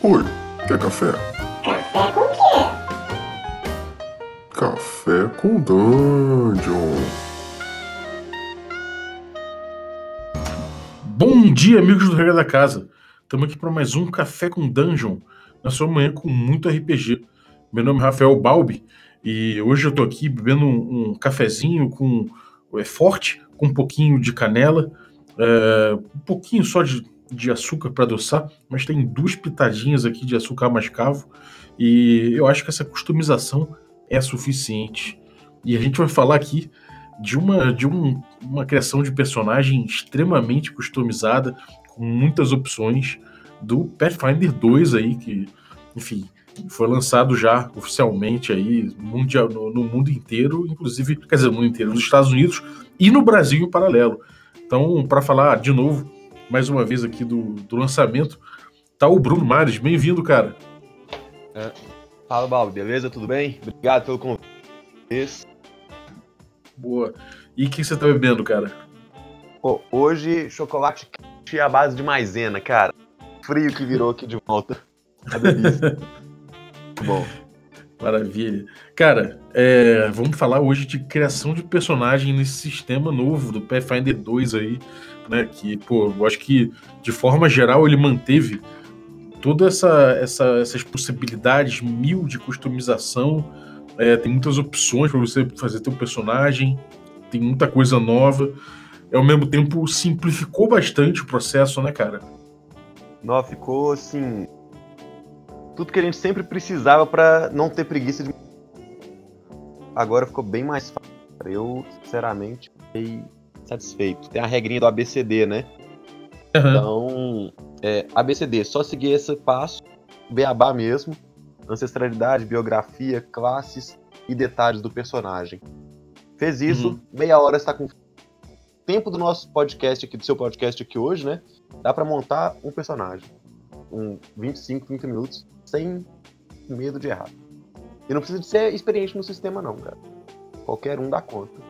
Oi, quer café? Café com quê? Café com Dungeon. Bom dia, amigos do Regra da Casa. Estamos aqui para mais um Café com Dungeon, na sua manhã com muito RPG. Meu nome é Rafael Balbi e hoje eu estou aqui bebendo um, um cafezinho com é forte, com um pouquinho de canela, é, um pouquinho só de, de açúcar para adoçar, mas tem duas pitadinhas aqui de açúcar mascavo e eu acho que essa customização é suficiente. E a gente vai falar aqui de uma de um, uma criação de personagem extremamente customizada, com muitas opções do Pathfinder 2 aí que, enfim, foi lançado já oficialmente aí mundial, no, no, mundo inteiro, inclusive, quer dizer, no mundo inteiro, nos Estados Unidos e no Brasil em paralelo. Então, para falar de novo, mais uma vez aqui do, do lançamento, tá o Bruno Mares. Bem-vindo, cara. É. Fala, Balbo, beleza? Tudo bem? Obrigado pelo convite. Boa. E o que você tá bebendo, cara? Pô, hoje, chocolate quente à base de maisena, cara. Frio que virou aqui de volta. Delícia. Bom. Maravilha. Cara, é, vamos falar hoje de criação de personagem nesse sistema novo do Pathfinder 2 aí, né? Que, pô, eu acho que de forma geral ele manteve todas essa, essa, essas possibilidades mil de customização. É, tem muitas opções para você fazer teu personagem, tem muita coisa nova. E ao mesmo tempo simplificou bastante o processo, né, cara? Não, ficou assim tudo que a gente sempre precisava para não ter preguiça de. Agora ficou bem mais fácil. Eu, sinceramente, fiquei satisfeito. Tem a regrinha do ABCD, né? Uhum. Então, é, ABCD, só seguir esse passo, beabá mesmo, ancestralidade, biografia, classes e detalhes do personagem. Fez isso, uhum. meia hora está com tempo do nosso podcast aqui, do seu podcast aqui hoje, né? Dá para montar um personagem. Um 25, 30 minutos sem medo de errar. E não precisa de ser experiente no sistema, não, cara. Qualquer um dá conta.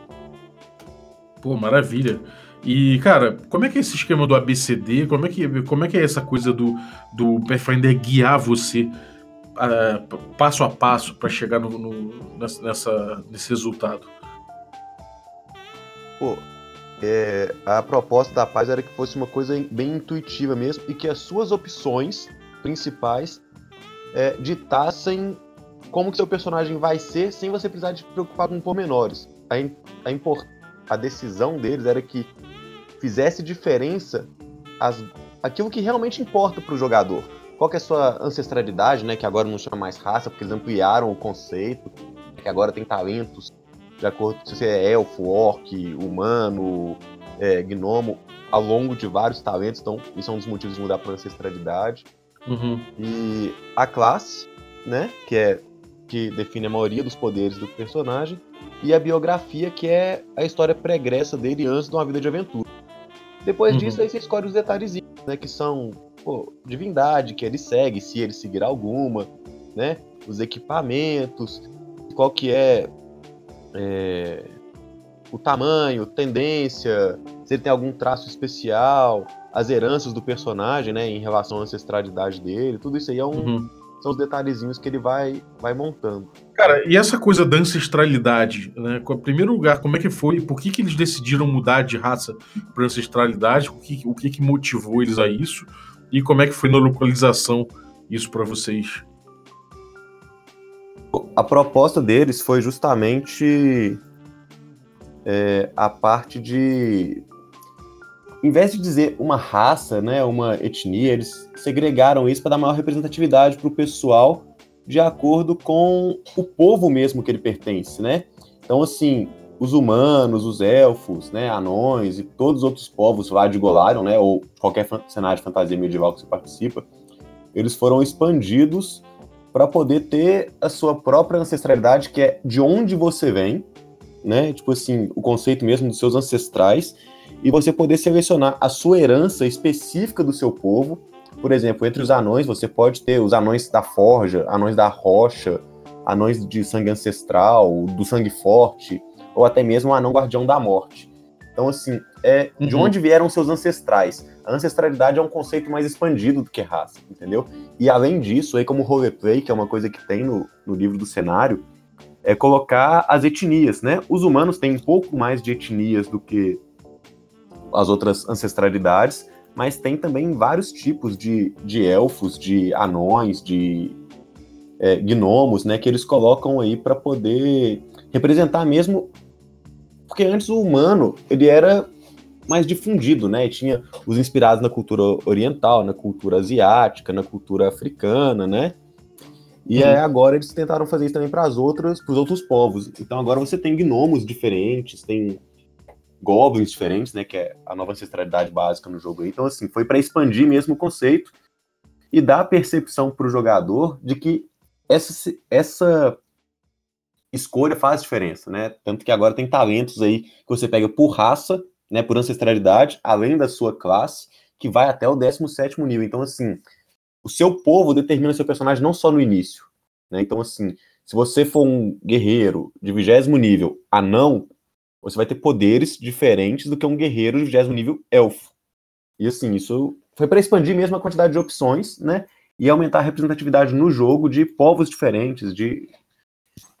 Pô, maravilha. E, cara, como é que é esse esquema do ABCD? Como é que, como é, que é essa coisa do, do Pathfinder guiar você uh, passo a passo para chegar no, no, nessa, nesse resultado? Pô, é, a proposta da paz era que fosse uma coisa bem intuitiva mesmo e que as suas opções principais é, ditassem como que seu personagem vai ser sem você precisar se preocupar com pormenores. A, a, import, a decisão deles era que fizesse diferença as, aquilo que realmente importa para o jogador. Qual que é a sua ancestralidade, né? Que agora não chama mais raça, porque eles ampliaram o conceito, que agora tem talentos de acordo com se você é elfo, orc, humano, é, gnomo, ao longo de vários talentos. Então, isso é um dos motivos de mudar para ancestralidade. Uhum. E a classe, né? Que é que define a maioria dos poderes do personagem. E a biografia, que é a história pregressa dele antes de uma vida de aventura. Depois uhum. disso, aí você escolhe os detalhezinhos, né? Que são pô, divindade que ele segue, se ele seguir alguma, né? Os equipamentos, qual que é, é o tamanho, tendência, se ele tem algum traço especial, as heranças do personagem, né, em relação à ancestralidade dele, tudo isso aí é um, uhum. São os detalhezinhos que ele vai, vai montando. Cara, e essa coisa da ancestralidade, né? Em primeiro lugar, como é que foi? Por que, que eles decidiram mudar de raça para ancestralidade? O que, o que, que motivou eles a isso? E como é que foi na localização isso para vocês? A proposta deles foi justamente é, a parte de em vez de dizer uma raça, né, uma etnia, eles segregaram isso para dar maior representatividade para o pessoal de acordo com o povo mesmo que ele pertence, né? Então, assim, os humanos, os elfos, né, anões e todos os outros povos lá de Golarion, né, ou qualquer cenário de fantasia medieval que você participa, eles foram expandidos para poder ter a sua própria ancestralidade, que é de onde você vem, né? Tipo assim, o conceito mesmo dos seus ancestrais e você poder selecionar a sua herança específica do seu povo. Por exemplo, entre os anões, você pode ter os anões da forja, anões da rocha, anões de sangue ancestral, do sangue forte, ou até mesmo o anão guardião da morte. Então, assim, é de uhum. onde vieram seus ancestrais. a ancestralidade é um conceito mais expandido do que raça, entendeu? E além disso, aí como roleplay, que é uma coisa que tem no, no livro do cenário, é colocar as etnias, né? Os humanos têm um pouco mais de etnias do que as outras ancestralidades, mas tem também vários tipos de, de elfos, de anões, de é, gnomos, né? Que eles colocam aí para poder representar mesmo. Porque antes o humano, ele era mais difundido, né? E tinha os inspirados na cultura oriental, na cultura asiática, na cultura africana, né? E uhum. agora eles tentaram fazer isso também para as outras, para os outros povos. Então agora você tem gnomos diferentes, tem goblins diferentes, né? Que é a nova ancestralidade básica no jogo. Então assim foi para expandir mesmo o conceito e dar a percepção para o jogador de que essa, essa escolha faz diferença, né? Tanto que agora tem talentos aí que você pega por raça, né? Por ancestralidade, além da sua classe, que vai até o 17 nível. Então assim o seu povo determina seu personagem não só no início. Né? Então, assim, se você for um guerreiro de vigésimo nível anão, você vai ter poderes diferentes do que um guerreiro de vigésimo nível elfo. E assim, isso foi para expandir mesmo a quantidade de opções, né? E aumentar a representatividade no jogo de povos diferentes, de,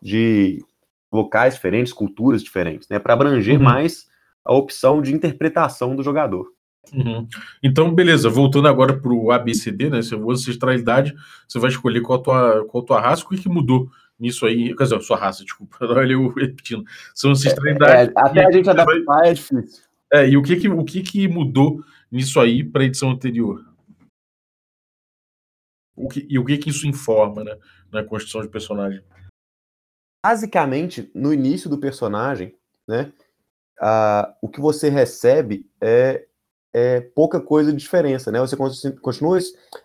de locais diferentes, culturas diferentes, né? Para abranger uhum. mais a opção de interpretação do jogador. Uhum. Então, beleza, voltando agora para o ABCD, né? Vou ancestralidade, você vai escolher qual a tua, qual a tua raça, o que, que mudou nisso aí? Quer dizer, sua raça, desculpa, olha eu repetindo. São ancestralidade. É, é, até a gente adaptar vai... é difícil. É, e o que, que, o que, que mudou nisso aí para a edição anterior? O que, e o que, que isso informa né, na construção de personagem? Basicamente, no início do personagem, né? Uh, o que você recebe é é pouca coisa de diferença, né? Você continua,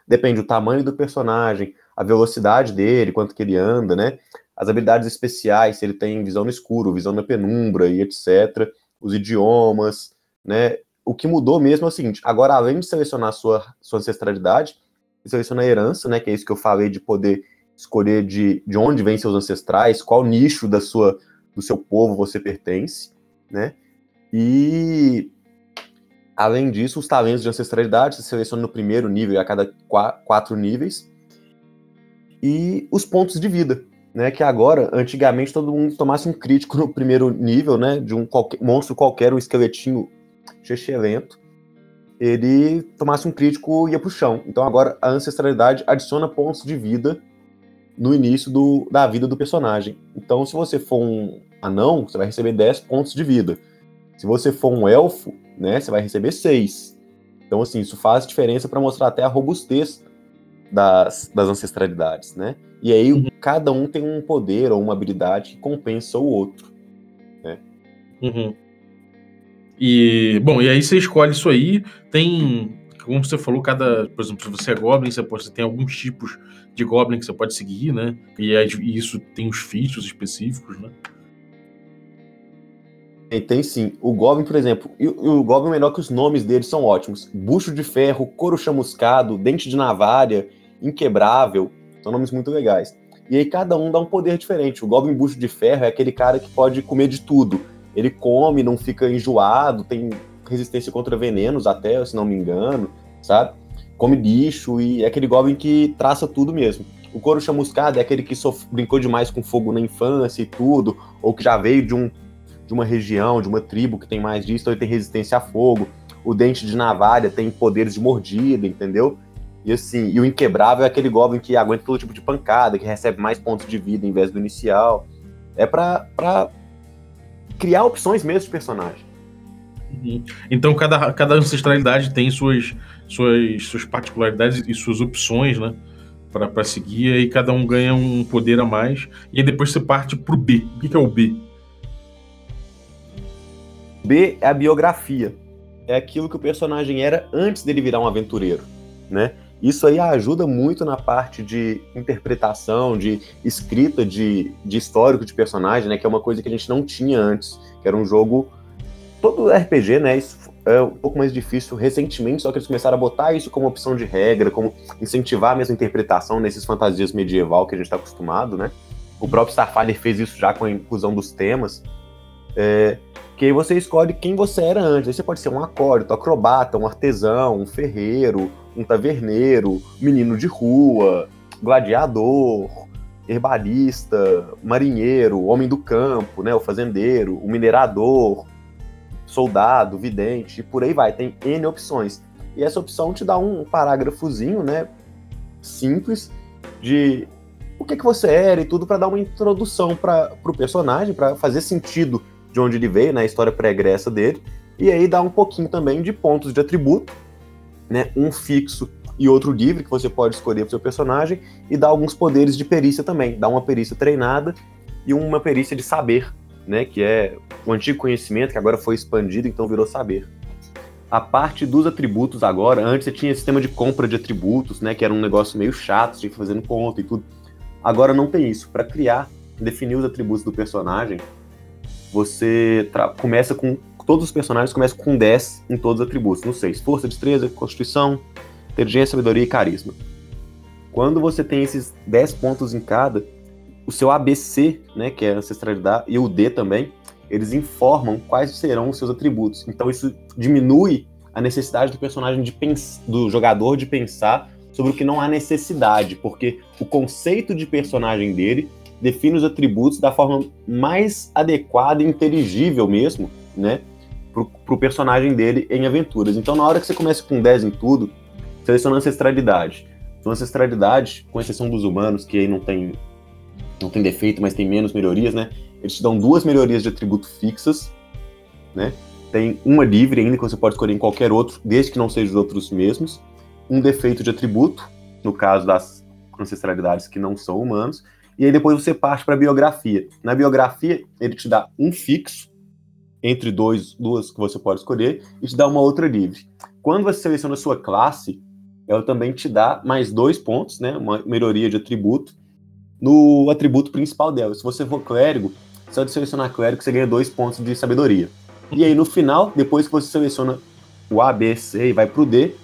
depende do tamanho do personagem, a velocidade dele, quanto que ele anda, né? As habilidades especiais, se ele tem visão no escuro, visão na penumbra e etc. Os idiomas, né? O que mudou mesmo é o seguinte: agora, além de selecionar a sua, sua ancestralidade, você seleciona a herança, né? Que é isso que eu falei de poder escolher de, de onde vêm seus ancestrais, qual nicho da sua, do seu povo você pertence, né? E Além disso, os talentos de ancestralidade se selecionam no primeiro nível a cada quatro níveis. E os pontos de vida, né? Que agora, antigamente, todo mundo tomasse um crítico no primeiro nível, né? De um qualquer, monstro qualquer, um esqueletinho lento, ele tomasse um crítico e ia pro chão. Então agora a ancestralidade adiciona pontos de vida no início do, da vida do personagem. Então, se você for um anão, você vai receber 10 pontos de vida. Se você for um elfo, né, você vai receber 6. Então, assim, isso faz diferença para mostrar até a robustez das, das ancestralidades, né? E aí, uhum. cada um tem um poder ou uma habilidade que compensa o outro, né? Uhum. E, bom, e aí você escolhe isso aí, tem, como você falou, cada, por exemplo, se você é Goblin, você, pode, você tem alguns tipos de Goblin que você pode seguir, né? E, aí, e isso tem os features específicos, né? Tem, tem sim. O Goblin, por exemplo, e, o Goblin é melhor que os nomes deles são ótimos. Bucho de Ferro, Couro Chamuscado, Dente de Navalha, Inquebrável, são nomes muito legais. E aí cada um dá um poder diferente. O Goblin Bucho de Ferro é aquele cara que pode comer de tudo. Ele come, não fica enjoado, tem resistência contra venenos até, se não me engano, sabe? Come lixo e é aquele Goblin que traça tudo mesmo. O couro chamuscado é aquele que brincou demais com fogo na infância e tudo, ou que já veio de um de uma região, de uma tribo que tem mais disso, então ele tem resistência a fogo. O dente de navalha tem poderes de mordida, entendeu? E assim, e o inquebrável é aquele goblin que aguenta todo tipo de pancada, que recebe mais pontos de vida em vez do inicial. É para criar opções mesmo de personagem. Uhum. Então cada, cada ancestralidade tem suas, suas, suas particularidades e suas opções, né? Para seguir, e cada um ganha um poder a mais. E aí depois você parte pro B. O que, que é o B? B é a biografia. É aquilo que o personagem era antes dele virar um aventureiro, né? Isso aí ajuda muito na parte de interpretação, de escrita de, de histórico de personagem, né? Que é uma coisa que a gente não tinha antes, que era um jogo todo RPG, né? Isso é um pouco mais difícil recentemente, só que eles começaram a botar isso como opção de regra, como incentivar a mesma interpretação nesses fantasias medieval que a gente está acostumado, né? O próprio Starfighter fez isso já com a inclusão dos temas. É, Que aí você escolhe quem você era antes. Aí você pode ser um acólito, acrobata, um artesão, um ferreiro, um taverneiro, menino de rua, gladiador, herbalista, marinheiro, homem do campo, né, o fazendeiro, o minerador, soldado, vidente, e por aí vai. Tem N opções. E essa opção te dá um parágrafozinho, né, simples, de o que, que você era e tudo para dar uma introdução para o personagem, para fazer sentido de onde ele veio, né, história pregressa dele, e aí dá um pouquinho também de pontos de atributo, né, um fixo e outro livre que você pode escolher para o seu personagem, e dá alguns poderes de perícia também, dá uma perícia treinada e uma perícia de saber, né, que é o antigo conhecimento que agora foi expandido, então virou saber. A parte dos atributos agora, antes você tinha sistema de compra de atributos, né, que era um negócio meio chato, tinha que fazer conta e tudo. Agora não tem isso. Para criar, definir os atributos do personagem, você começa com. Todos os personagens começam com 10 em todos os atributos. No 6. Força, destreza, constituição, inteligência, sabedoria e carisma. Quando você tem esses 10 pontos em cada, o seu ABC, né, que é ancestralidade, e o D também, eles informam quais serão os seus atributos. Então isso diminui a necessidade do personagem de do jogador de pensar sobre o que não há necessidade, porque o conceito de personagem dele define os atributos da forma mais adequada e inteligível mesmo, né, pro, pro personagem dele em aventuras. Então, na hora que você começa com 10 em tudo, seleciona ancestralidade. Então, ancestralidade, com exceção dos humanos, que aí não tem, não tem defeito, mas tem menos melhorias, né, eles te dão duas melhorias de atributo fixas, né, tem uma livre ainda que você pode escolher em qualquer outro, desde que não seja os outros mesmos, um defeito de atributo, no caso das ancestralidades que não são humanos, e aí depois você parte para a biografia. Na biografia, ele te dá um fixo, entre dois, duas que você pode escolher, e te dá uma outra livre. Quando você seleciona a sua classe, ela também te dá mais dois pontos, né, uma melhoria de atributo, no atributo principal dela. Se você for clérigo, só de selecionar clérigo, você ganha dois pontos de sabedoria. E aí no final, depois que você seleciona o A, B, C e vai para o D,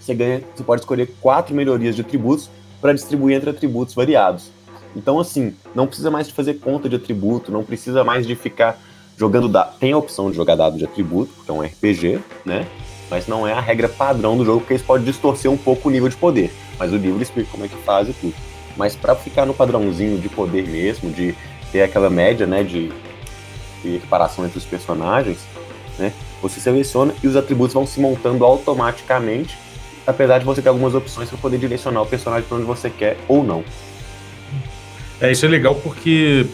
você ganha, você pode escolher quatro melhorias de atributos para distribuir entre atributos variados. Então, assim, não precisa mais de fazer conta de atributo, não precisa mais de ficar jogando dado. Tem a opção de jogar dado de atributo, que é um RPG, né? Mas não é a regra padrão do jogo, porque isso pode distorcer um pouco o nível de poder. Mas o livro explica como é que faz e tudo. Mas para ficar no padrãozinho de poder mesmo, de ter aquela média, né, de, de equiparação entre os personagens, né? Você seleciona e os atributos vão se montando automaticamente apesar de você ter algumas opções para poder direcionar o personagem para onde você quer ou não. É, isso é legal porque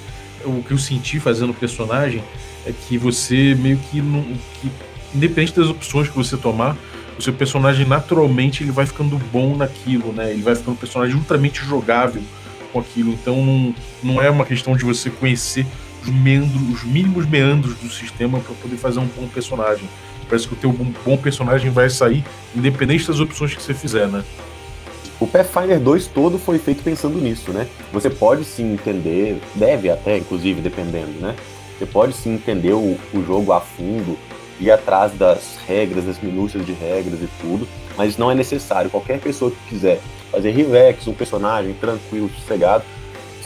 o que eu senti fazendo o personagem é que você meio que, não, que independente das opções que você tomar, o seu personagem naturalmente ele vai ficando bom naquilo, né? Ele vai ficando um personagem ultramente jogável com aquilo. Então não, não é uma questão de você conhecer os, meandros, os mínimos meandros do sistema para poder fazer um bom personagem. Parece que o teu bom personagem vai sair independente das opções que você fizer, né? O Pathfinder 2 todo foi feito pensando nisso, né? Você pode sim entender, deve até, inclusive, dependendo, né? Você pode sim entender o, o jogo a fundo, ir atrás das regras, das minúcias de regras e tudo, mas não é necessário. Qualquer pessoa que quiser fazer Rivex, um personagem tranquilo, sossegado,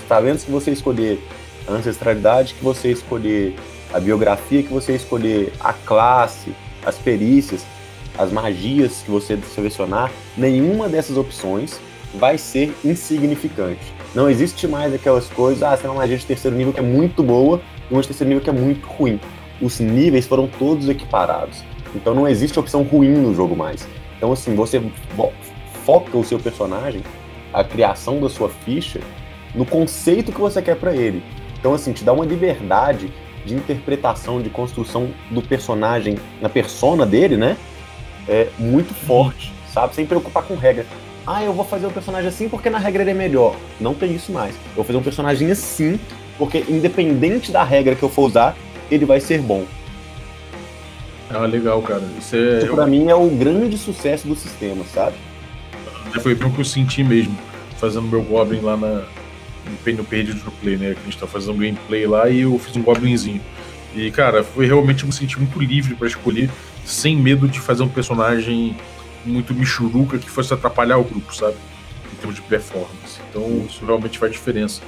está vendo se você escolher a ancestralidade, que você escolher a biografia, que você escolher a classe, as perícias, as magias que você selecionar, nenhuma dessas opções vai ser insignificante. Não existe mais aquelas coisas, ah, tem uma magia de terceiro nível que é muito boa e uma de terceiro nível que é muito ruim. Os níveis foram todos equiparados. Então não existe opção ruim no jogo mais. Então assim, você foca o seu personagem, a criação da sua ficha, no conceito que você quer para ele. Então assim, te dá uma liberdade de interpretação, de construção do personagem, na persona dele, né? É muito forte, sabe? Sem preocupar com regra. Ah, eu vou fazer um personagem assim porque na regra ele é melhor. Não tem isso mais. Eu vou fazer um personagem assim porque, independente da regra que eu for usar, ele vai ser bom. Ah, legal, cara. Isso, é... Isso pra eu... mim é o grande sucesso do sistema, sabe? Foi o que eu senti mesmo, fazendo meu Goblin lá na, no Page do Play, né? Que a gente tá fazendo um gameplay lá e eu fiz um Goblinzinho. E, cara, foi realmente eu me senti muito livre para escolher, sem medo de fazer um personagem muito michuruca que fosse atrapalhar o grupo, sabe? Em termos de performance. Então, isso realmente faz diferença.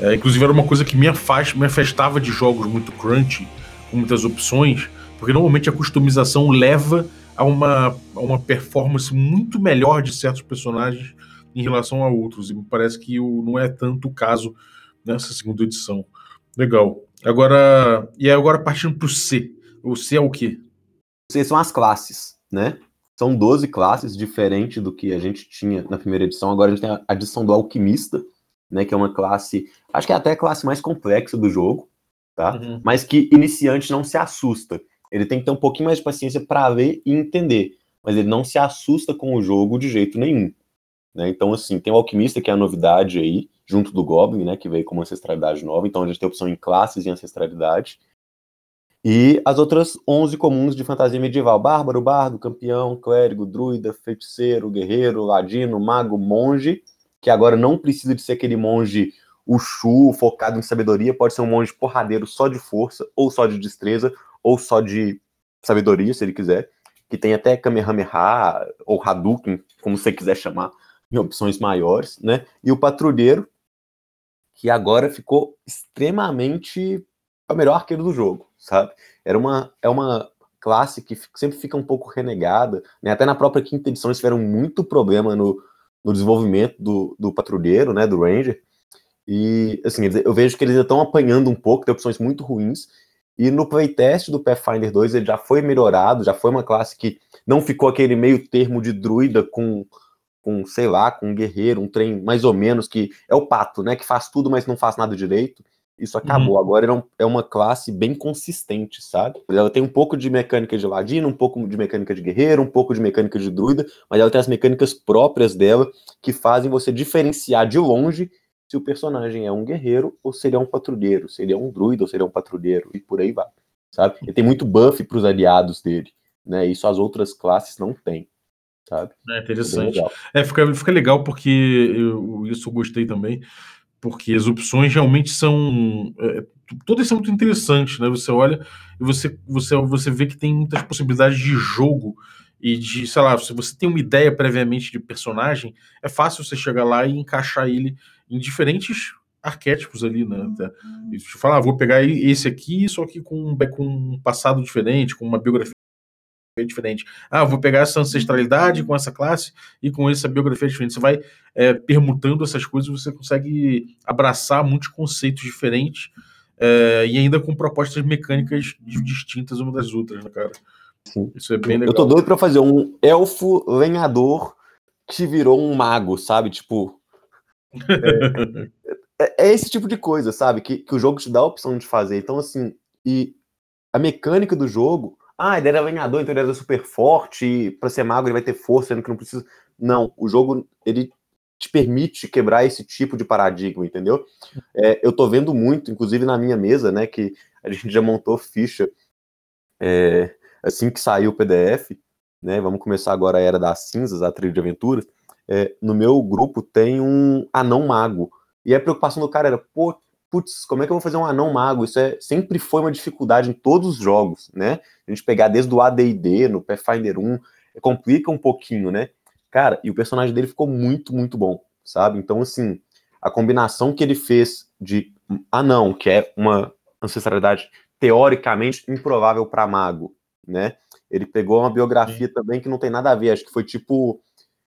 É, inclusive, era uma coisa que me, afast, me afastava de jogos muito crunchy, com muitas opções, porque normalmente a customização leva a uma, a uma performance muito melhor de certos personagens em relação a outros. E me parece que o, não é tanto o caso nessa segunda edição. Legal. Agora, e agora partindo para o C. O C é o quê? C são as classes, né? São 12 classes, diferente do que a gente tinha na primeira edição. Agora a gente tem a adição do Alquimista, né? Que é uma classe, acho que é até a classe mais complexa do jogo, tá? Uhum. Mas que iniciante não se assusta. Ele tem que ter um pouquinho mais de paciência para ler e entender. Mas ele não se assusta com o jogo de jeito nenhum. Né? Então, assim, tem o Alquimista, que é a novidade aí, junto do Goblin, né, que veio com uma ancestralidade nova. Então, a gente tem opção em classes e ancestralidade. E as outras 11 comuns de fantasia medieval: Bárbaro, Bardo, Campeão, Clérigo, Druida, Feiticeiro, Guerreiro, Ladino, Mago, Monge, que agora não precisa de ser aquele monge Uxu, focado em sabedoria, pode ser um monge porradeiro só de força, ou só de destreza, ou só de sabedoria, se ele quiser, que tem até Kamehameha, ou Hadouken, como você quiser chamar, em opções maiores, né? E o patrulheiro, que agora ficou extremamente o melhor arqueiro do jogo, sabe? Era uma, é uma classe que sempre fica um pouco renegada, né? Até na própria quinta edição eles tiveram muito problema no, no desenvolvimento do, do patrulheiro, né? Do Ranger. E, assim, eu vejo que eles ainda estão apanhando um pouco, tem opções muito ruins. E no playtest do Pathfinder 2 ele já foi melhorado, já foi uma classe que não ficou aquele meio termo de druida com com, sei lá, com um guerreiro, um trem mais ou menos, que é o pato, né? Que faz tudo, mas não faz nada direito. Isso acabou. Uhum. Agora é uma classe bem consistente, sabe? Ela tem um pouco de mecânica de ladino, um pouco de mecânica de guerreiro, um pouco de mecânica de druida, mas ela tem as mecânicas próprias dela que fazem você diferenciar de longe se o personagem é um guerreiro ou se ele é um patrulheiro, se ele é um druida ou se ele é um patrulheiro, e por aí vai, sabe? Ele tem muito buff para os aliados dele, né? Isso as outras classes não têm sabe? É interessante. É, fica, fica legal porque eu, isso eu gostei também, porque as opções realmente são. É, todas são muito interessantes, né? Você olha e você, você, você vê que tem muitas possibilidades de jogo e de, sei lá, se você tem uma ideia previamente de personagem, é fácil você chegar lá e encaixar ele em diferentes arquétipos ali, né? E falar, ah, vou pegar esse aqui, só que com, com um passado diferente, com uma biografia diferente. Ah, vou pegar essa ancestralidade com essa classe e com essa biografia diferente. Você vai é, permutando essas coisas, você consegue abraçar muitos conceitos diferentes é, e ainda com propostas mecânicas distintas uma das outras, né, cara? Sim. Isso é bem legal. Eu tô doido pra fazer um elfo lenhador que virou um mago, sabe? Tipo. É, é, é, esse tipo de coisa, sabe? Que, que o jogo te dá a opção de fazer. Então, assim, e a mecânica do jogo ah, ele era lenhador, então ele era super forte, para ser mago ele vai ter força, sendo que não precisa. Não, o jogo, ele te permite quebrar esse tipo de paradigma, entendeu? É, eu tô vendo muito, inclusive na minha mesa, né, que a gente já montou ficha é, assim que saiu o PDF, né, vamos começar agora a Era das Cinzas, a trilha de aventuras, é, no meu grupo tem um anão mago, e a preocupação do cara era, pô, putz, como é que eu vou fazer um anão mago? Isso é, sempre foi uma dificuldade em todos os jogos, né? A gente pegar desde o AD&D, no Pathfinder 1, complica um pouquinho, né? Cara, e o personagem dele ficou muito, muito bom, sabe? Então, assim, a combinação que ele fez de anão, que é uma ancestralidade teoricamente improvável para mago, né? Ele pegou uma biografia Sim. também que não tem nada a ver, acho que foi tipo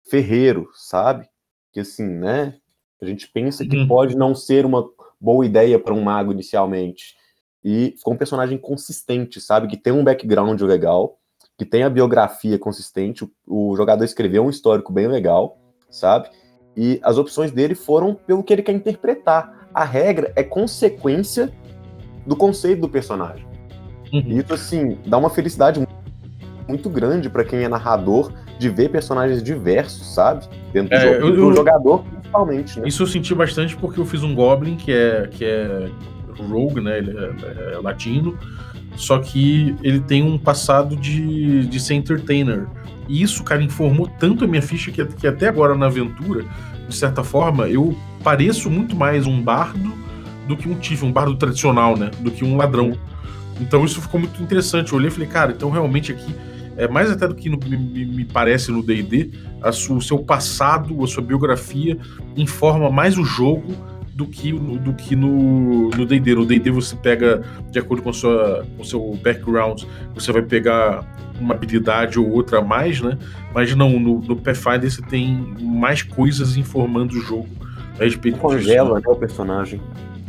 ferreiro, sabe? Que assim, né? A gente pensa que pode não ser uma boa ideia para um mago inicialmente. E ficou um personagem consistente, sabe? Que tem um background legal, que tem a biografia consistente. O, o jogador escreveu um histórico bem legal, sabe? E as opções dele foram pelo que ele quer interpretar. A regra é consequência do conceito do personagem. Uhum. E isso, assim, dá uma felicidade muito grande para quem é narrador de ver personagens diversos, sabe? Dentro do é, jogo. Eu, eu, jogador, principalmente, né? Isso eu senti bastante porque eu fiz um Goblin que é, que é Rogue, né? Ele é, é latino. Só que ele tem um passado de, de ser entertainer. E isso, cara, informou tanto a minha ficha que, que até agora na aventura, de certa forma, eu pareço muito mais um bardo do que um Tiff, um bardo tradicional, né? Do que um ladrão. Então isso ficou muito interessante. Eu olhei e falei, cara, então realmente aqui é, mais até do que no, me, me, parece no D&D, o seu passado, a sua biografia informa mais o jogo do que, do que no D&D. No D&D você pega, de acordo com, sua, com o seu background, você vai pegar uma habilidade ou outra a mais, né? Mas não, no, no Pathfinder você tem mais coisas informando o jogo a respeito Congela, disso. né, o personagem.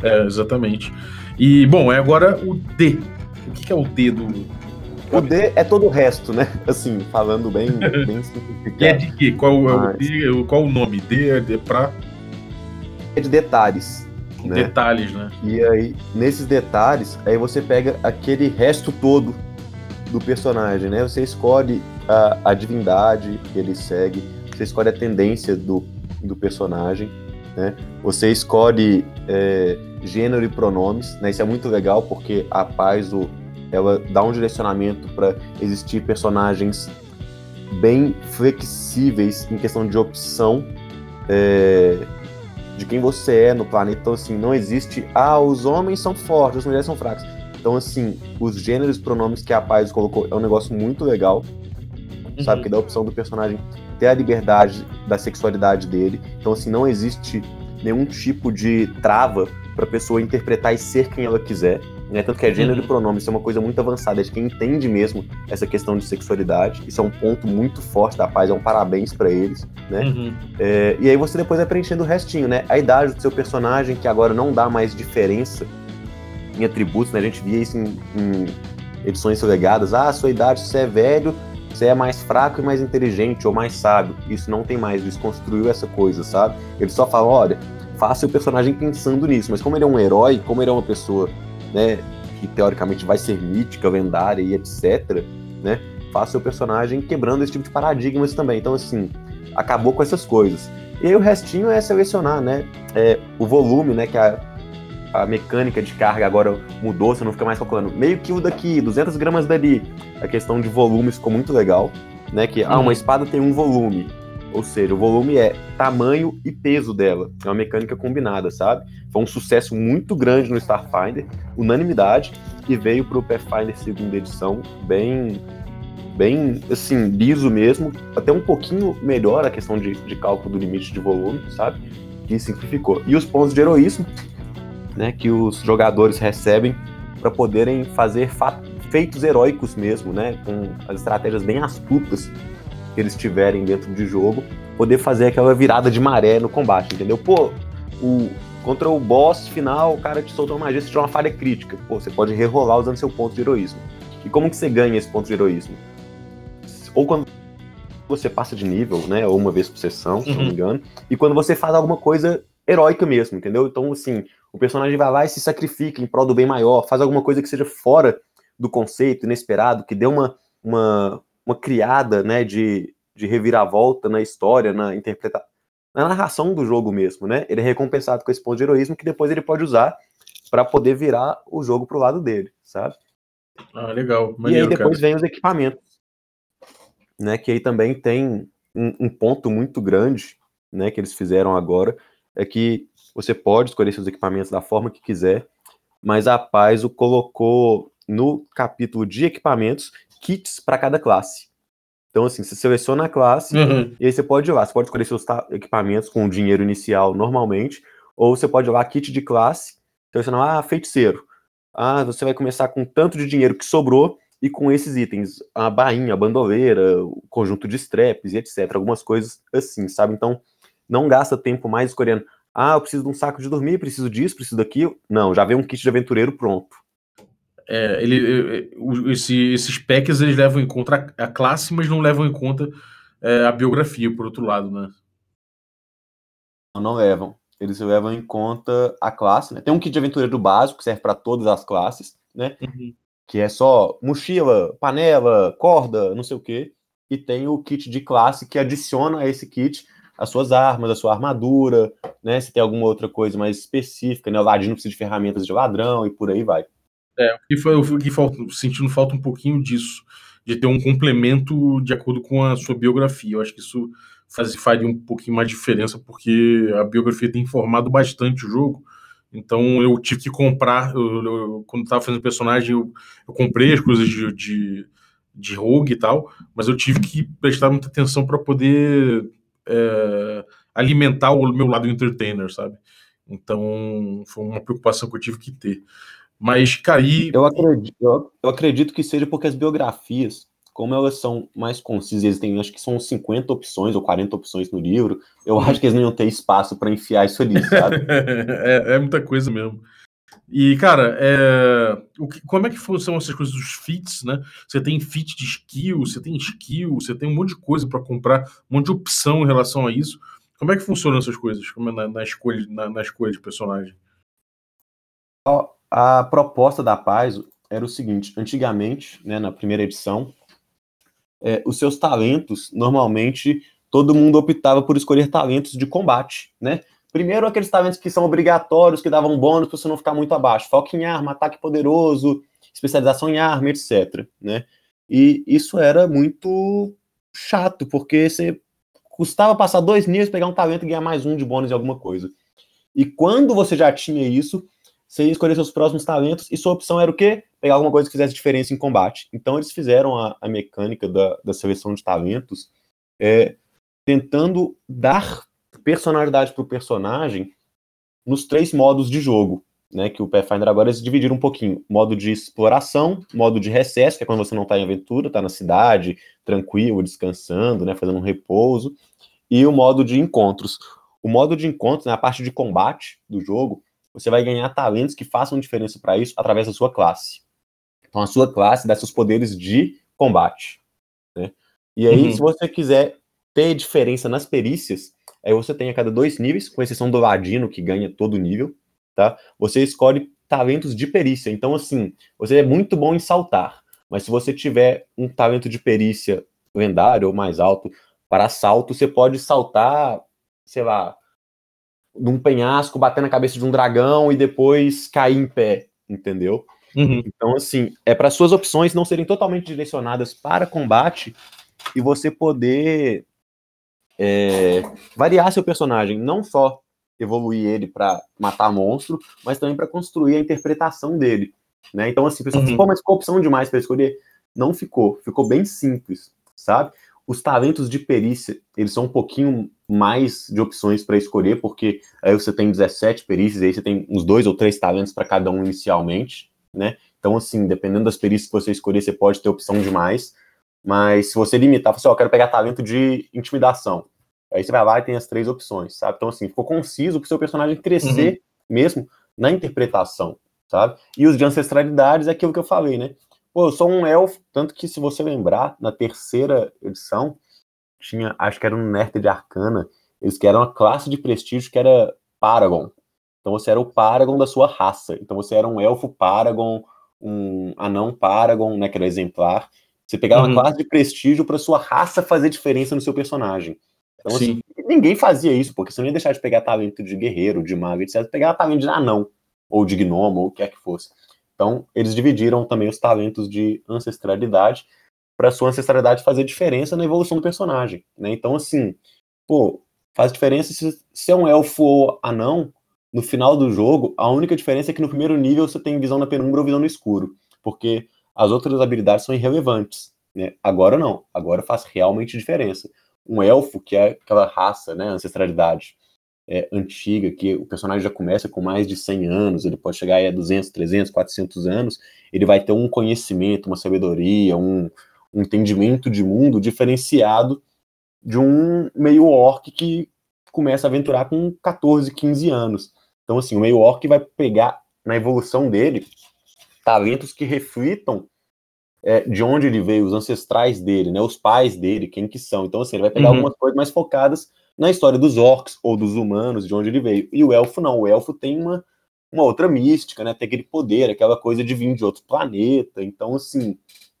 É, exatamente. E, bom, é agora o D. O que é o D do, o D é todo o resto, né? Assim, falando bem, bem simplificado. é de quê? Qual, Mas... é o qual o nome? D é de pra. É de detalhes. Né? Detalhes, né? E aí, nesses detalhes, aí você pega aquele resto todo do personagem, né? Você escolhe a, a divindade que ele segue, você escolhe a tendência do, do personagem, né? Você escolhe é, gênero e pronomes, né? Isso é muito legal porque a paz o ela dá um direcionamento para existir personagens bem flexíveis em questão de opção é, de quem você é no planeta. Então, assim, não existe, ah, os homens são fortes, as mulheres são fracas. Então, assim, os gêneros e pronomes que a Paz colocou é um negócio muito legal, uhum. sabe? Que dá a opção do personagem ter a liberdade da sexualidade dele. Então, assim, não existe nenhum tipo de trava para a pessoa interpretar e ser quem ela quiser. Né? Tanto que é gênero uhum. e pronome, isso é uma coisa muito avançada, de quem entende mesmo essa questão de sexualidade. Isso é um ponto muito forte da paz, é um parabéns para eles, né? Uhum. É, e aí você depois vai preenchendo o restinho, né? A idade do seu personagem, que agora não dá mais diferença em atributos, né? A gente via isso em, em edições legadas. Ah, sua idade, você é velho, você é mais fraco e mais inteligente ou mais sábio. Isso não tem mais, desconstruiu essa coisa, sabe? Ele só fala, olha, faça o personagem pensando nisso, mas como ele é um herói, como ele é uma pessoa né, que teoricamente vai ser mítica, lendária e etc, né, faz seu personagem quebrando esse tipo de paradigmas também. Então, assim, acabou com essas coisas. E aí o restinho é selecionar, né, é, o volume, né, que a, a mecânica de carga agora mudou, você não fica mais calculando meio que o daqui, 200 gramas dali. A questão de volumes ficou muito legal, né, que, ah, uma uhum. espada tem um volume, ou seja, o volume é tamanho e peso dela. É uma mecânica combinada, sabe? Foi um sucesso muito grande no Starfinder, unanimidade, e veio para o Pathfinder segunda edição, bem, bem assim, liso mesmo, até um pouquinho melhor a questão de, de cálculo do limite de volume, sabe? Que simplificou. E os pontos de heroísmo, né, que os jogadores recebem para poderem fazer feitos heróicos mesmo, né, com as estratégias bem astutas que eles tiverem dentro de jogo, poder fazer aquela virada de maré no combate, entendeu? Pô, o, contra o boss final, o cara te soltou uma magia, você tirou uma falha crítica. Pô, você pode rerolar usando seu ponto de heroísmo. E como que você ganha esse ponto de heroísmo? Ou quando você passa de nível, né? Ou uma vez por sessão, se não me uhum. engano. E quando você faz alguma coisa heróica mesmo, entendeu? Então, assim, o personagem vai lá e se sacrifica em prol do bem maior, faz alguma coisa que seja fora do conceito inesperado, que dê uma, uma, uma criada, né, de, de reviravolta na história, na interpretação, na narração do jogo mesmo, né? Ele é recompensado com esse ponto de heroísmo que depois ele pode usar para poder virar o jogo pro lado dele, sabe? Ah, legal. Maneiro, e aí depois cara. vem os equipamentos, né? Que aí também tem um, um, ponto muito grande, né? Que eles fizeram agora é que você pode escolher seus equipamentos da forma que quiser, mas a Paz o colocou no capítulo de equipamentos kits para cada classe. Então, assim, você seleciona a classe uhum. e aí você pode ir lá. Você pode escolher seus equipamentos com o dinheiro inicial normalmente, ou você pode ir lá, kit de classe, selecionar, ah, feiticeiro. Ah, você vai começar com tanto de dinheiro que sobrou e com esses itens, a bainha, a bandoleira, o conjunto de straps e etc. Algumas coisas assim, sabe? Então, não gasta tempo mais escolhendo, ah, eu preciso de um saco de dormir, preciso disso, preciso daquilo. Não, já vem um kit de aventureiro pronto é, ele, esse, esses packs eles levam em conta a, classe, mas não levam em conta é, a biografia, por outro lado, né? Não, levam. Eles levam em conta a classe, né? Tem um kit de aventura do básico que serve para todas as classes, né? Uhum. Que é só mochila, panela, corda, não sei o quê. E tem o kit de classe que adiciona a esse kit as suas armas, a sua armadura, né? Se tem alguma outra coisa mais específica, né? O ladino precisa de ferramentas de ladrão e por aí vai. É, e foi, eu fiquei sentindo falta um pouquinho disso, de ter um complemento de acordo com a sua biografia. Eu acho que isso faz, faria um pouquinho mais diferença, porque a biografia tem informado bastante o jogo. Então eu tive que comprar, eu, eu, quando estava fazendo personagem, eu, eu, comprei as coisas de, de, de rogue e tal, mas eu tive que prestar muita atenção para poder é, alimentar o meu lado entertainer, sabe? Então, foi uma preocupação que eu tive que ter. Mas cair. Eu acredito, eu, eu acredito que seja porque as biografias, como elas são mais concisas, eles têm, acho que são 50 opções ou 40 opções no livro, eu acho que eles não iam ter espaço para enfiar isso ali, sabe? é, é muita coisa mesmo. E, cara, é... o que, como é que funcionam essas coisas dos fits, né? Você tem fit de skill, você tem skill, você tem um monte de coisa para comprar, um monte de opção em relação a isso. Como é que funcionam essas coisas como é na, na escolha, na, na, escolha de personagem? A proposta da Paz era o seguinte: antigamente, né, na primeira edição, é, os seus talentos, normalmente, todo mundo optava por escolher talentos de combate, né? Primeiro, aqueles talentos que são obrigatórios, que davam bônus para você não ficar muito abaixo. Foco em arma, ataque poderoso, especialização em arma, etc. Né? E isso era muito chato, porque você custava passar dois níveis, pegar um talento e ganhar mais um de bônus em alguma coisa. E quando você já tinha isso, você ia escolher seus próximos talentos, e sua opção era o quê? Pegar alguma coisa que fizesse diferença em combate. Então eles fizeram a, a mecânica da, da seleção de talentos é, tentando dar personalidade para o personagem nos três modos de jogo, né? Que o Pathfinder agora eles dividiram um pouquinho: modo de exploração, modo de recesso, que é quando você não está em aventura, está na cidade, tranquilo, descansando, né? Fazendo um repouso, e o modo de encontros. O modo de encontros, né, a parte de combate do jogo, você vai ganhar talentos que façam diferença para isso através da sua classe. Então, a sua classe dá seus poderes de combate. Né? E aí, uhum. se você quiser ter diferença nas perícias, Aí você tem a cada dois níveis, com exceção do Ladino, que ganha todo nível, tá? Você escolhe talentos de perícia. Então, assim, você é muito bom em saltar. Mas se você tiver um talento de perícia lendário ou mais alto para salto, você pode saltar, sei lá, num penhasco, bater na cabeça de um dragão e depois cair em pé, entendeu? Uhum. Então, assim, é para suas opções não serem totalmente direcionadas para combate e você poder é, variar seu personagem, não só evoluir ele para matar monstro, mas também para construir a interpretação dele. Né? Então, assim, pessoal, uhum. mas ficou opção demais para escolher? Não ficou, ficou bem simples, sabe? Os talentos de perícia, eles são um pouquinho mais de opções para escolher, porque aí você tem 17 perícias, aí você tem uns dois ou três talentos para cada um inicialmente, né? Então, assim, dependendo das perícias que você escolher, você pode ter opção demais. Mas se você limitar, você, ó, eu quero pegar talento de intimidação. Aí você vai lá e tem as três opções, sabe? Então, assim, ficou conciso para o seu personagem crescer uhum. mesmo na interpretação, sabe? E os de ancestralidades é aquilo que eu falei, né? Pô, eu sou um elfo, tanto que se você lembrar, na terceira edição, tinha, acho que era um Nerd de Arcana, eles que eram uma classe de prestígio que era Paragon. Então você era o Paragon da sua raça. Então você era um elfo Paragon, um anão Paragon, né, que era exemplar. Você pegava uhum. uma classe de prestígio para sua raça fazer diferença no seu personagem. Então, assim, ninguém fazia isso, porque você não ia deixar de pegar talento de guerreiro, de mago, etc. Pegar talento de anão, ou de gnomo, ou o que é que fosse. Então, eles dividiram também os talentos de ancestralidade para sua ancestralidade fazer diferença na evolução do personagem, né? Então, assim, pô, faz diferença se, se é um elfo ou anão, no final do jogo, a única diferença é que no primeiro nível você tem visão na penumbra ou visão no escuro, porque as outras habilidades são irrelevantes. Né? Agora não, agora faz realmente diferença. Um elfo, que é aquela raça, né, ancestralidade é, antiga, que o personagem já começa com mais de 100 anos, ele pode chegar a 200, 300, 400 anos, ele vai ter um conhecimento, uma sabedoria, um, um entendimento de mundo diferenciado de um meio orc que começa a aventurar com 14, 15 anos. Então, assim, o meio orc vai pegar na evolução dele talentos que reflitam é, de onde ele veio, os ancestrais dele, né, os pais dele, quem que são. Então, assim, ele vai pegar uhum. algumas coisas mais focadas na história dos orcs ou dos humanos, de onde ele veio. E o elfo não, o elfo tem uma, uma outra mística, né, tem aquele poder, aquela coisa de vir de outro planeta. Então, assim,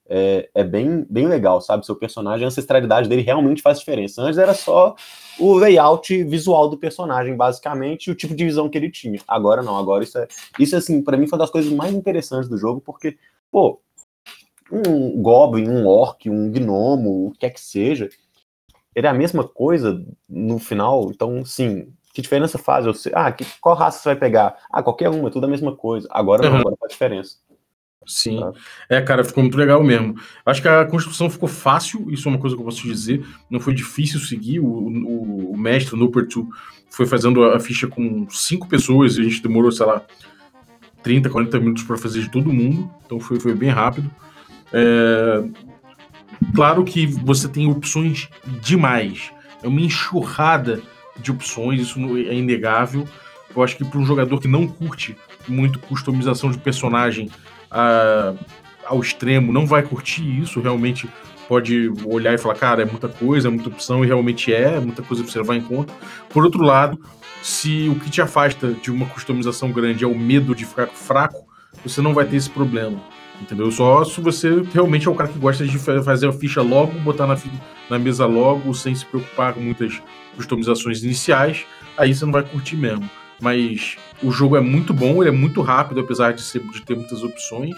é, é, bem, bem legal, sabe? Seu personagem, a ancestralidade dele realmente faz diferença. Antes era só o layout visual do personagem, basicamente, e o tipo de visão que ele tinha. Agora não, agora isso é. Isso, assim, para mim foi uma das coisas mais interessantes do jogo, porque, pô, um goblin, um orc, um gnomo, o que é que seja, ele é a mesma coisa no final. Então, sim, que diferença faz? Eu sei, ah, que, qual raça você vai pegar? Ah, qualquer uma, é tudo a mesma coisa. Agora não, uhum. agora faz diferença. Sim. Tá. É, cara, ficou muito legal mesmo. Acho que a construção ficou fácil, isso é uma coisa que eu posso dizer. Não foi difícil seguir. O, o, o mestre, o Nupertu, foi fazendo a ficha com cinco pessoas e a gente demorou, sei lá, 30, 40 minutos para fazer de todo mundo. Então foi, foi bem rápido. É, Claro que você tem opções demais. É uma enxurrada de opções, isso é inegável. Eu acho que para um jogador que não curte muito customização de personagem ah, ao extremo, não vai curtir isso. Realmente pode olhar e falar, cara, é muita coisa, é muita opção, e realmente é, é muita coisa para você levar em conta. Por outro lado, se o que te afasta de uma customização grande é o medo de ficar fraco, você não vai ter esse problema. Entendeu? Só se você realmente é o cara que gosta de fa- fazer a ficha logo, botar na, na mesa logo, sem se preocupar com muitas customizações iniciais, aí você não vai curtir mesmo. Mas o jogo é muito bom, ele é muito rápido, apesar de, ser, de ter muitas opções.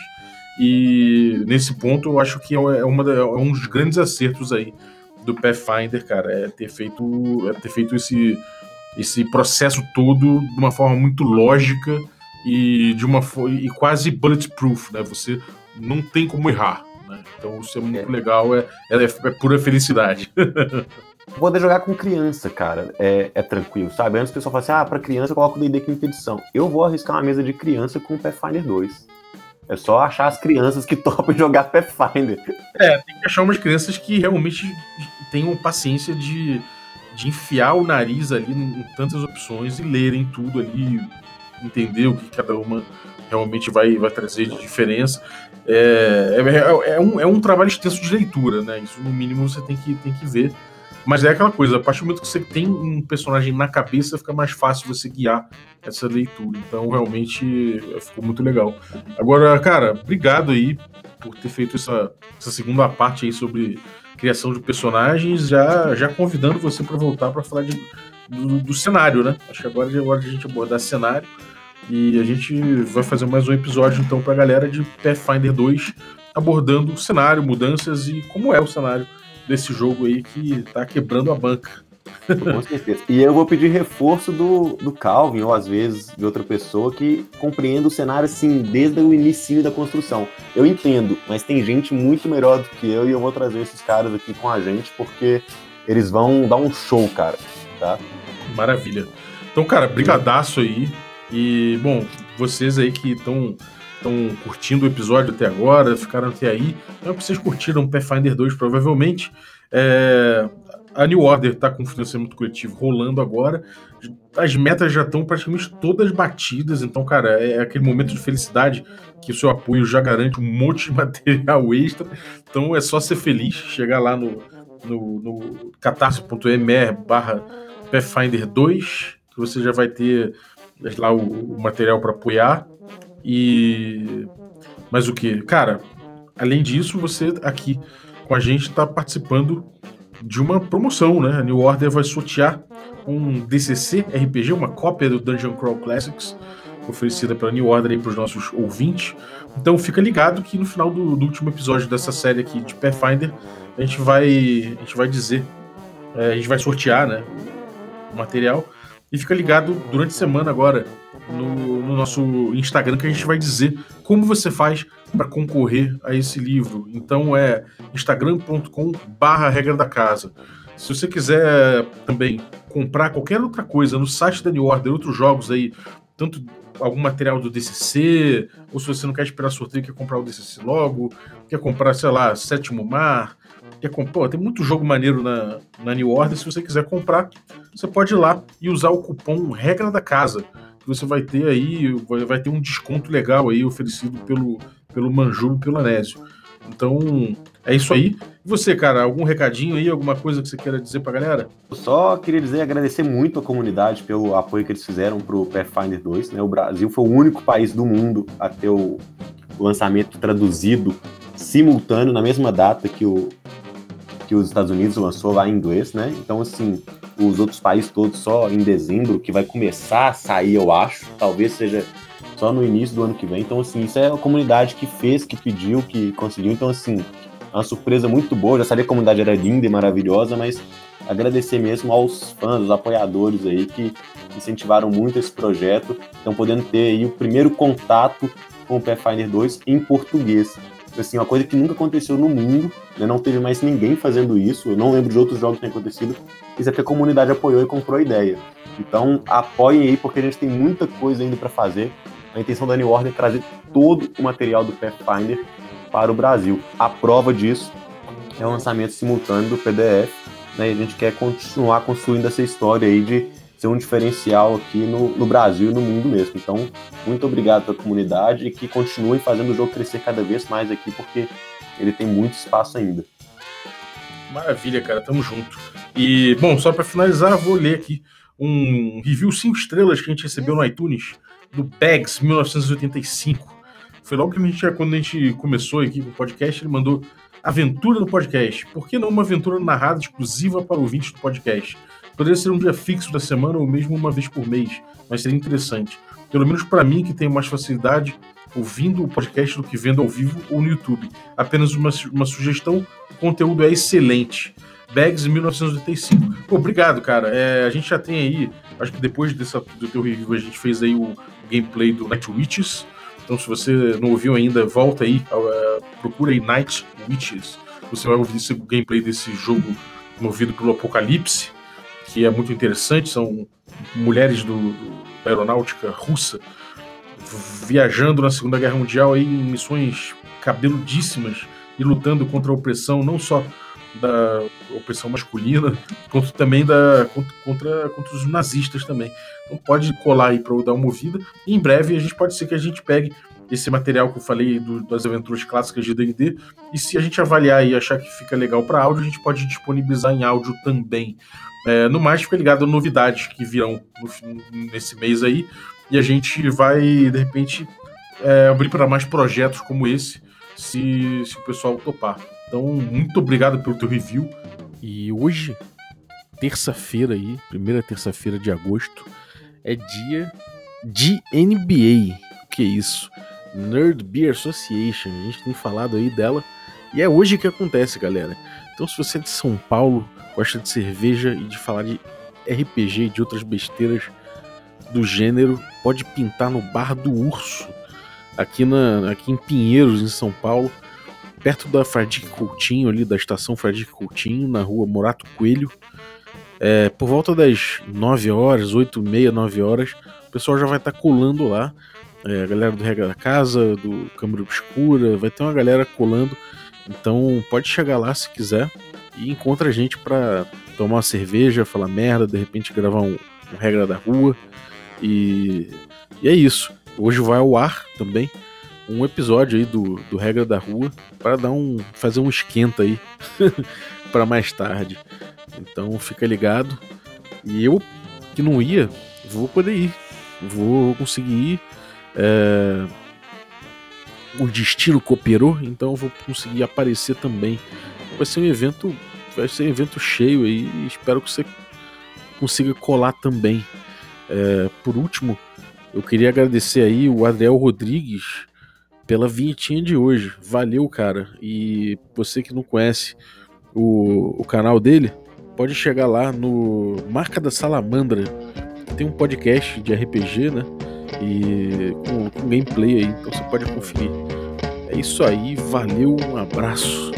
E nesse ponto eu acho que é uma da- é um dos grandes acertos aí do Pathfinder, cara, é ter feito, é ter feito esse, esse processo todo de uma forma muito lógica e de uma e quase bulletproof, né? Você não tem como errar, né? Então isso é muito É. legal, é, é, é pura felicidade. Poder jogar com criança, cara, é, é tranquilo, sabe? Antes o pessoal fala assim, ah, pra criança eu coloco o D&D quinta edição. Eu vou arriscar uma mesa de criança com o Pathfinder 2. É só achar as crianças que topam jogar Pathfinder. É, tem que achar umas crianças que realmente tenham paciência de, de enfiar o nariz ali em tantas opções e lerem tudo ali, entender o que cada uma realmente vai, vai trazer de diferença. É, é, é um, é um trabalho extenso de leitura, né? Isso no mínimo você tem que, tem que ver. Mas é aquela coisa, a partir do momento que você tem um personagem na cabeça, fica mais fácil você guiar essa leitura. Então, realmente, ficou muito legal. Agora, cara, obrigado aí por ter feito essa, essa segunda parte aí sobre criação de personagens, já, já convidando você para voltar para falar de, do, do cenário, né? Acho que agora é hora de a gente abordar cenário. E a gente vai fazer mais um episódio, então, pra galera de Pathfinder 2, abordando o cenário, mudanças e como é o cenário desse jogo aí que tá quebrando a banca. Com certeza. E eu vou pedir reforço do, do Calvin, ou às vezes de outra pessoa, que compreenda o cenário assim, desde o início da construção. Eu entendo, mas tem gente muito melhor do que eu e eu vou trazer esses caras aqui com a gente, porque eles vão dar um show, cara. Tá? Maravilha. Então, cara, brigadaço aí. E, bom, vocês aí que estão estão curtindo o episódio até agora, ficaram até aí. É vocês curtiram Pathfinder 2, provavelmente. É, a New Order está com financiamento coletivo rolando agora. As metas já estão praticamente todas batidas, então, cara, é aquele momento de felicidade que o seu apoio já garante um monte de material extra. Então é só ser feliz, chegar lá no, no, no catarse.me barra Pathfinder 2, que você já vai ter lá o, o material para apoiar. E. Mas o que? Cara, além disso, você aqui com a gente está participando de uma promoção, né? A New Order vai sortear um DCC RPG, uma cópia do Dungeon Crawl Classics, oferecida pela New Order para os nossos ouvintes. Então fica ligado que no final do, do, último episódio dessa série aqui de Pathfinder, a gente vai, a gente vai dizer, é, a gente vai sortear, né? O material. E fica ligado durante a semana agora no, no, nosso Instagram que a gente vai dizer como você faz para concorrer a esse livro. Então é instagram.com barra regra da casa. Se você quiser também comprar qualquer outra coisa no site da New Order, outros jogos aí, tanto algum material do DCC, ou se você não quer esperar sorteio, quer comprar o DCC logo, quer comprar, sei lá, Sétimo Mar, quer comprar, tem muito jogo maneiro na, na New Order, se você quiser comprar, você pode ir lá e usar o cupom regra da casa, que você vai ter aí, vai, ter um desconto legal aí oferecido pelo, pelo Manjubo e pelo Anésio. Então, é isso aí. E você, cara, algum recadinho aí, alguma coisa que você queira dizer pra galera? Eu só queria dizer, agradecer muito a comunidade pelo apoio que eles fizeram pro Pathfinder 2. Né? O Brasil foi o único país do mundo a ter o lançamento traduzido simultâneo na mesma data que, o, que os Estados Unidos lançou lá em inglês, né? Então, assim, os outros países todos só em dezembro, que vai começar a sair, eu acho. Talvez seja só no início do ano que vem. Então, assim, isso é a comunidade que fez, que pediu, que conseguiu. Então, assim, é uma surpresa muito boa. Já sabia que a comunidade era linda e maravilhosa, mas agradecer mesmo aos fãs, os apoiadores aí que incentivaram muito esse projeto, estão podendo ter aí o primeiro contato com o Pathfinder 2 em português. Assim, uma coisa que nunca aconteceu no mundo, né? não teve mais ninguém fazendo isso, eu não lembro de outros jogos que tenham acontecido, isso é que a comunidade apoiou e comprou a ideia. Então, apoiem aí, porque a gente tem muita coisa ainda para fazer. A intenção da New Order é trazer todo o material do Pathfinder para o Brasil. A prova disso é o lançamento simultâneo do PDF, né? E a gente quer continuar construindo essa história aí de ser um diferencial aqui no, no Brasil e no mundo mesmo. Então, muito obrigado pela comunidade e que continuem fazendo o jogo crescer cada vez mais aqui, porque ele tem muito espaço ainda. Maravilha, cara, tamo junto. E, bom, só para finalizar, vou ler aqui um review 5 estrelas que a gente recebeu no iTunes do Bags 1985. Foi logo que a gente, quando a gente começou aqui o podcast, ele mandou aventura no podcast. Por que não uma aventura narrada exclusiva para ouvintes do podcast? Poderia ser um dia fixo da semana ou mesmo uma vez por mês, mas seria interessante. Pelo menos para mim, que tenho mais facilidade ouvindo o podcast do que vendo ao vivo ou no YouTube. Apenas uma, uma sugestão: o conteúdo é excelente. Bags 1985. Pô, obrigado, cara. É, a gente já tem aí, acho que depois dessa, do teu review, a gente fez aí o gameplay do Night Witches. Então, se você não ouviu ainda, volta aí, uh, procura aí Night Witches. Você vai ouvir esse gameplay desse jogo movido pelo Apocalipse, que é muito interessante. São mulheres do, do, aeronáutica russa viajando na Segunda Guerra Mundial aí em missões cabeludíssimas e lutando contra a opressão, não só da opressão masculina, quanto também da contra, contra, contra os nazistas também. Então pode colar aí para dar uma ouvida. E em breve a gente pode ser que a gente pegue esse material que eu falei do, das aventuras clássicas de D&D e se a gente avaliar e achar que fica legal para áudio, a gente pode disponibilizar em áudio também. É, no mais, fica ligado a novidades que virão no, nesse mês aí e a gente vai, de repente, é, abrir para mais projetos como esse, se, se o pessoal topar. Então, muito obrigado pelo teu review. E hoje, terça-feira aí, primeira terça-feira de agosto, é dia de NBA. O que é isso? Nerd Beer Association. A gente tem falado aí dela. E é hoje que acontece, galera. Então, se você é de São Paulo, gosta de cerveja e de falar de RPG e de outras besteiras do gênero, pode pintar no Bar do Urso, aqui, na, aqui em Pinheiros, em São Paulo perto da Fradique Coutinho, ali da estação Fradique Coutinho, na rua Morato Coelho. É, por volta das 9 horas, 8 e meia, 9 horas, o pessoal já vai estar tá colando lá. É, a galera do Regra da Casa, do Câmara Obscura, vai ter uma galera colando. Então pode chegar lá se quiser e encontra a gente para tomar uma cerveja, falar merda, de repente gravar um, um Regra da Rua. E, e é isso. Hoje vai ao ar também um episódio aí do, do Regra da Rua para dar um fazer um esquenta aí para mais tarde. Então fica ligado. E eu que não ia, vou poder ir. Vou conseguir ir. É... O destino cooperou, então eu vou conseguir aparecer também. Vai ser um evento, vai ser um evento cheio aí. espero que você consiga colar também. É... Por último, eu queria agradecer aí o Adriel Rodrigues, pela vinhetinha de hoje. Valeu, cara. E você que não conhece o, o canal dele, pode chegar lá no Marca da Salamandra. Tem um podcast de RPG, né? E com, com gameplay aí, então você pode conferir. É isso aí, valeu, um abraço.